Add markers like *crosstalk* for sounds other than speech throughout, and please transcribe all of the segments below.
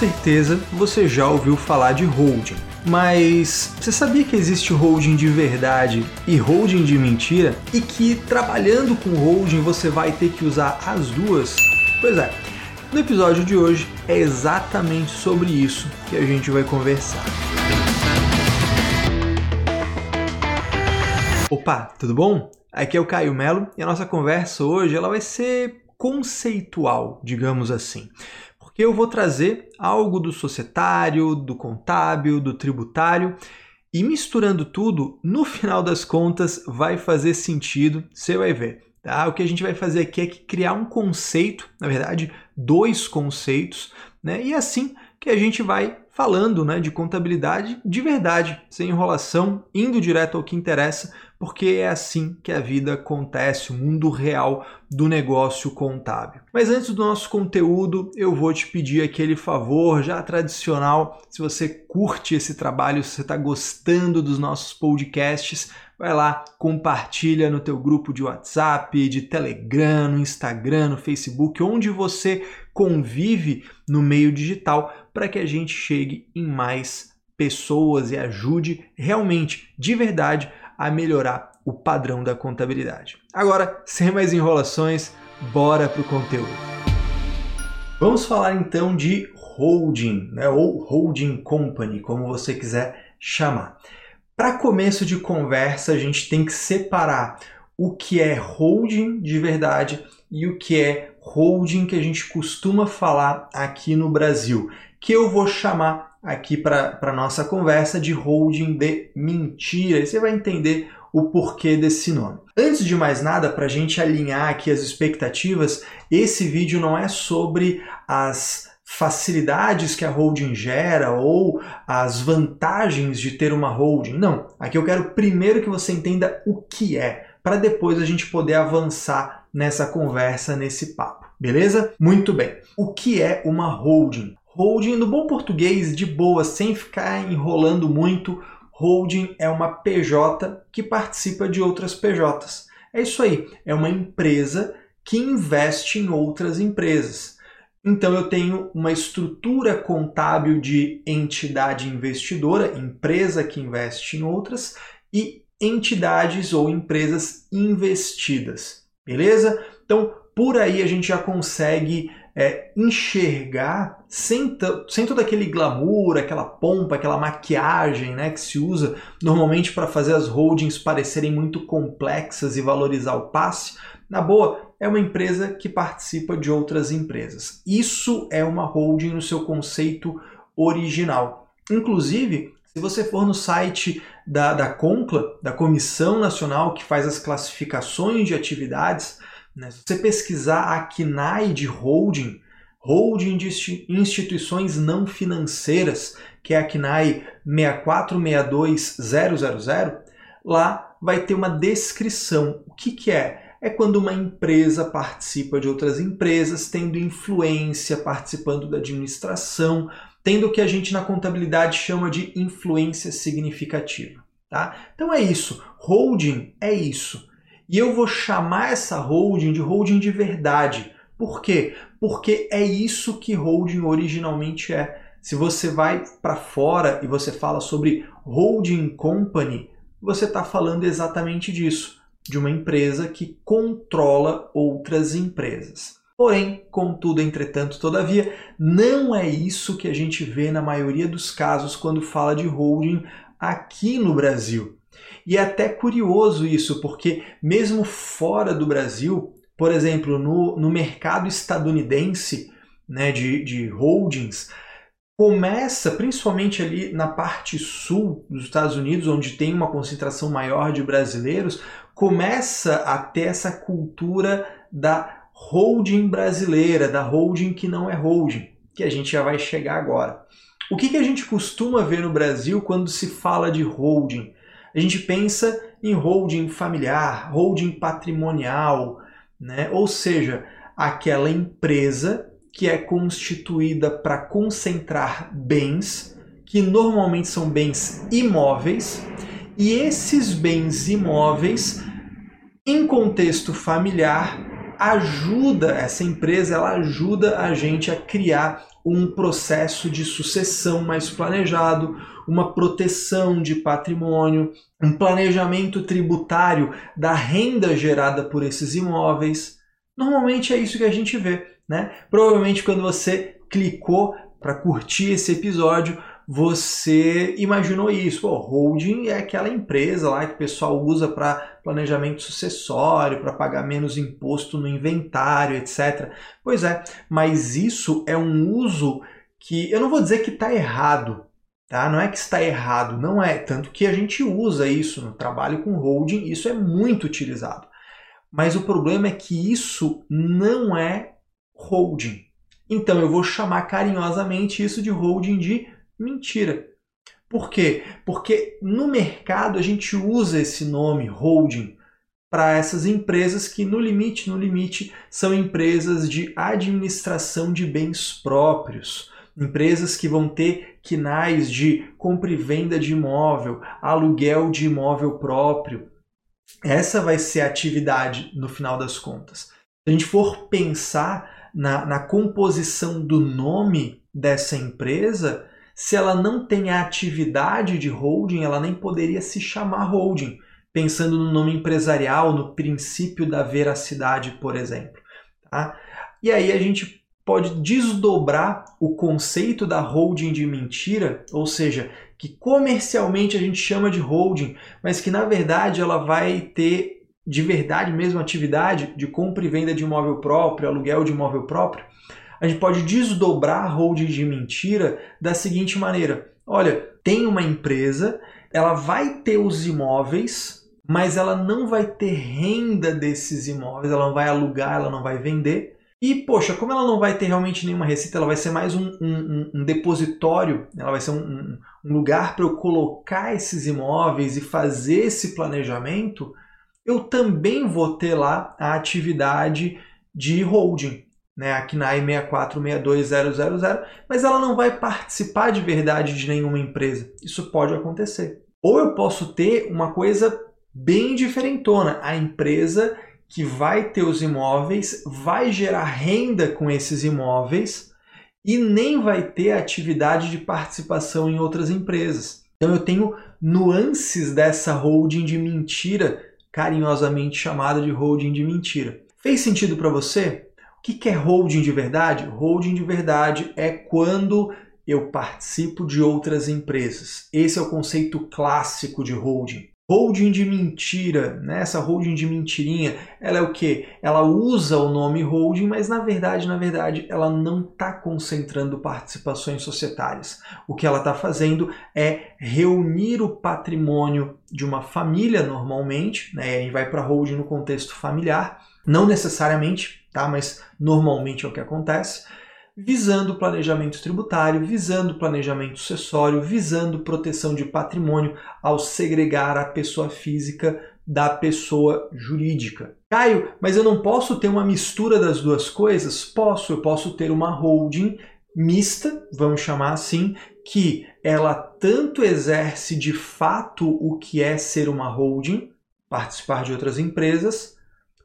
certeza você já ouviu falar de holding. Mas você sabia que existe holding de verdade e holding de mentira? E que trabalhando com holding você vai ter que usar as duas? Pois é, no episódio de hoje é exatamente sobre isso que a gente vai conversar. Opa, tudo bom? Aqui é o Caio Melo e a nossa conversa hoje ela vai ser conceitual, digamos assim eu vou trazer algo do societário, do contábil, do tributário e misturando tudo, no final das contas vai fazer sentido, você vai ver. Tá? O que a gente vai fazer aqui é criar um conceito, na verdade, dois conceitos, né? E é assim que a gente vai falando né, de contabilidade de verdade, sem enrolação, indo direto ao que interessa, porque é assim que a vida acontece, o mundo real do negócio contábil. Mas antes do nosso conteúdo, eu vou te pedir aquele favor já tradicional. Se você curte esse trabalho, se você está gostando dos nossos podcasts, vai lá, compartilha no teu grupo de WhatsApp, de Telegram, no Instagram, no Facebook, onde você convive no meio digital, para que a gente chegue em mais pessoas e ajude realmente, de verdade, a melhorar o padrão da contabilidade. Agora, sem mais enrolações, bora para o conteúdo. Vamos falar então de holding, né, ou holding company, como você quiser chamar. Para começo de conversa, a gente tem que separar o que é holding de verdade e o que é holding que a gente costuma falar aqui no Brasil, que eu vou chamar aqui para a nossa conversa de holding de mentira. E você vai entender o porquê desse nome. Antes de mais nada, para a gente alinhar aqui as expectativas, esse vídeo não é sobre as facilidades que a holding gera ou as vantagens de ter uma holding. Não, aqui eu quero primeiro que você entenda o que é, para depois a gente poder avançar nessa conversa, nesse papo. Beleza? Muito bem. O que é uma holding? Holding, no bom português, de boa, sem ficar enrolando muito, holding é uma PJ que participa de outras PJs. É isso aí, é uma empresa que investe em outras empresas. Então eu tenho uma estrutura contábil de entidade investidora, empresa que investe em outras, e entidades ou empresas investidas. Beleza? Então, por aí a gente já consegue é, enxergar sem, sem todo aquele glamour, aquela pompa, aquela maquiagem né, que se usa normalmente para fazer as holdings parecerem muito complexas e valorizar o passe. Na boa, é uma empresa que participa de outras empresas. Isso é uma holding no seu conceito original. Inclusive, se você for no site da, da CONCLA, da Comissão Nacional que faz as classificações de atividades, né? Se você pesquisar a CNAE de holding, holding de instituições não financeiras, que é a CNAE 6462000, lá vai ter uma descrição. O que, que é? É quando uma empresa participa de outras empresas, tendo influência, participando da administração, tendo o que a gente na contabilidade chama de influência significativa. Tá? Então é isso. Holding é isso. E eu vou chamar essa holding de holding de verdade. Por quê? Porque é isso que holding originalmente é. Se você vai para fora e você fala sobre holding company, você está falando exatamente disso, de uma empresa que controla outras empresas. Porém, contudo, entretanto, todavia, não é isso que a gente vê na maioria dos casos quando fala de holding aqui no Brasil. E é até curioso isso, porque mesmo fora do Brasil, por exemplo, no, no mercado estadunidense né, de, de holdings, começa, principalmente ali na parte sul dos Estados Unidos, onde tem uma concentração maior de brasileiros, começa a ter essa cultura da holding brasileira, da holding que não é holding, que a gente já vai chegar agora. O que, que a gente costuma ver no Brasil quando se fala de holding? A gente pensa em holding familiar, holding patrimonial, né? ou seja, aquela empresa que é constituída para concentrar bens, que normalmente são bens imóveis, e esses bens imóveis, em contexto familiar, ajuda essa empresa, ela ajuda a gente a criar um processo de sucessão mais planejado, uma proteção de patrimônio, um planejamento tributário da renda gerada por esses imóveis. Normalmente é isso que a gente vê, né? Provavelmente quando você clicou para curtir esse episódio, você imaginou isso. Pô, holding é aquela empresa lá que o pessoal usa para planejamento sucessório, para pagar menos imposto no inventário, etc. Pois é, mas isso é um uso que eu não vou dizer que está errado, tá? Não é que está errado, não é. Tanto que a gente usa isso no trabalho com holding, isso é muito utilizado. Mas o problema é que isso não é holding. Então eu vou chamar carinhosamente isso de holding de mentira. Por quê? Porque no mercado a gente usa esse nome holding para essas empresas que no limite, no limite, são empresas de administração de bens próprios, empresas que vão ter quinais de compra e venda de imóvel, aluguel de imóvel próprio. Essa vai ser a atividade no final das contas. Se a gente for pensar na, na composição do nome dessa empresa, se ela não tem a atividade de holding, ela nem poderia se chamar holding, pensando no nome empresarial, no princípio da veracidade, por exemplo. Tá? E aí a gente pode desdobrar o conceito da holding de mentira, ou seja, que comercialmente a gente chama de holding, mas que na verdade ela vai ter de verdade mesmo atividade de compra e venda de imóvel próprio, aluguel de imóvel próprio, a gente pode desdobrar a holding de mentira da seguinte maneira: olha, tem uma empresa, ela vai ter os imóveis, mas ela não vai ter renda desses imóveis, ela não vai alugar, ela não vai vender. E, poxa, como ela não vai ter realmente nenhuma receita, ela vai ser mais um, um, um depositório, ela vai ser um, um lugar para eu colocar esses imóveis e fazer esse planejamento, eu também vou ter lá a atividade de holding né, a KNAI 6462000, mas ela não vai participar de verdade de nenhuma empresa. Isso pode acontecer. Ou eu posso ter uma coisa bem diferentona, a empresa que vai ter os imóveis, vai gerar renda com esses imóveis e nem vai ter atividade de participação em outras empresas. Então eu tenho nuances dessa holding de mentira, carinhosamente chamada de holding de mentira. Fez sentido para você? O que é holding de verdade? Holding de verdade é quando eu participo de outras empresas. Esse é o conceito clássico de holding. Holding de mentira, né? essa holding de mentirinha, ela é o que? Ela usa o nome holding, mas na verdade, na verdade, ela não está concentrando participações societárias. O que ela está fazendo é reunir o patrimônio de uma família normalmente, né? e vai para holding no contexto familiar, não necessariamente, tá? mas normalmente é o que acontece, visando planejamento tributário, visando planejamento sucessório, visando proteção de patrimônio ao segregar a pessoa física da pessoa jurídica. Caio, mas eu não posso ter uma mistura das duas coisas? Posso, eu posso ter uma holding mista, vamos chamar assim, que ela tanto exerce de fato o que é ser uma holding, participar de outras empresas,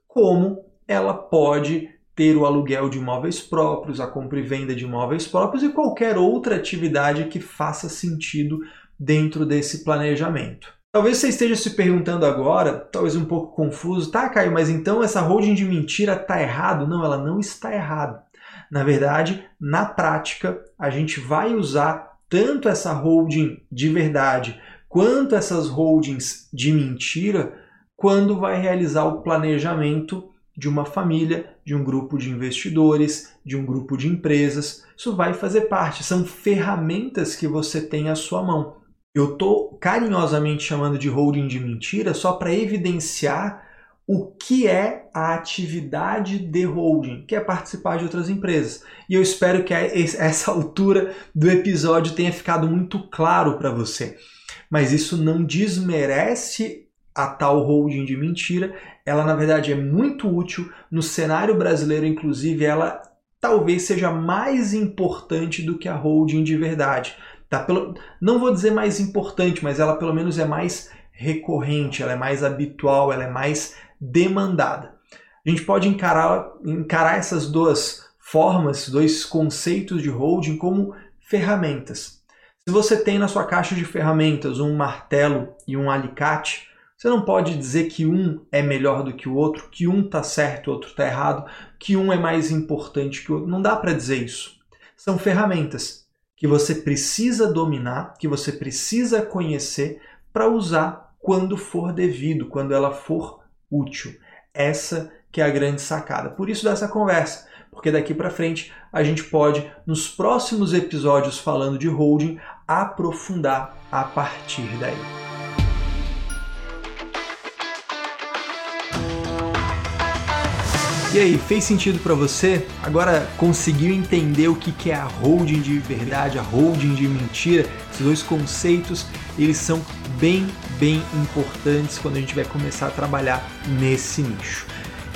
como ela pode ter o aluguel de imóveis próprios, a compra e venda de imóveis próprios e qualquer outra atividade que faça sentido dentro desse planejamento. Talvez você esteja se perguntando agora, talvez um pouco confuso, tá, Caio, mas então essa holding de mentira está errado? Não, ela não está errada. Na verdade, na prática, a gente vai usar tanto essa holding de verdade quanto essas holdings de mentira quando vai realizar o planejamento de uma família, de um grupo de investidores, de um grupo de empresas. Isso vai fazer parte, são ferramentas que você tem à sua mão. Eu estou carinhosamente chamando de holding de mentira só para evidenciar o que é a atividade de holding, que é participar de outras empresas. E eu espero que *laughs* essa altura do episódio tenha ficado muito claro para você. Mas isso não desmerece a tal holding de mentira, ela na verdade é muito útil no cenário brasileiro, inclusive ela talvez seja mais importante do que a holding de verdade. Tá? Pelo, não vou dizer mais importante, mas ela pelo menos é mais recorrente, ela é mais habitual, ela é mais demandada. A gente pode encarar, encarar essas duas formas, dois conceitos de holding como ferramentas. Se você tem na sua caixa de ferramentas um martelo e um alicate, você não pode dizer que um é melhor do que o outro, que um está certo e o outro está errado, que um é mais importante que o outro. Não dá para dizer isso. São ferramentas que você precisa dominar, que você precisa conhecer para usar quando for devido, quando ela for útil. Essa que é a grande sacada. Por isso dessa conversa, porque daqui para frente a gente pode nos próximos episódios falando de holding aprofundar a partir daí. E aí, fez sentido para você? Agora conseguiu entender o que é a holding de verdade, a holding de mentira? Esses dois conceitos, eles são bem, bem importantes quando a gente vai começar a trabalhar nesse nicho.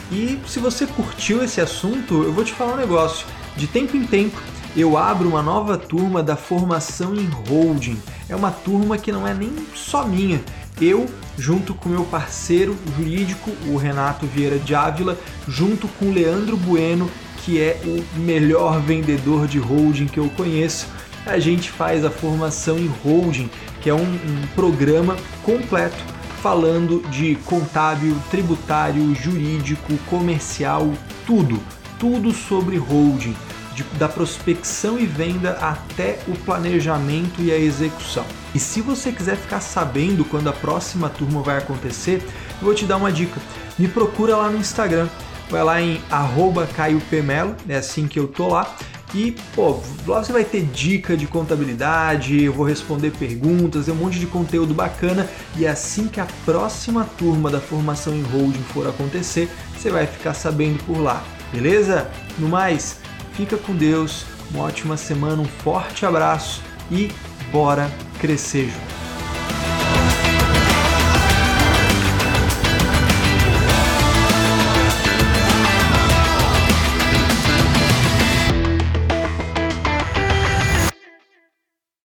E se você curtiu esse assunto, eu vou te falar um negócio. De tempo em tempo, eu abro uma nova turma da formação em holding. É uma turma que não é nem só minha. Eu, junto com meu parceiro jurídico, o Renato Vieira de Ávila, junto com o Leandro Bueno, que é o melhor vendedor de holding que eu conheço, a gente faz a formação em holding, que é um, um programa completo falando de contábil, tributário, jurídico, comercial, tudo, tudo sobre holding de, da prospecção e venda até o planejamento e a execução. E se você quiser ficar sabendo quando a próxima turma vai acontecer, eu vou te dar uma dica. Me procura lá no Instagram. Vai lá em @caiopmelo, é assim que eu tô lá. E, pô, lá você vai ter dica de contabilidade, eu vou responder perguntas, é um monte de conteúdo bacana. E assim que a próxima turma da formação em holding for acontecer, você vai ficar sabendo por lá, beleza? No mais, Fica com Deus, uma ótima semana, um forte abraço e bora crescer.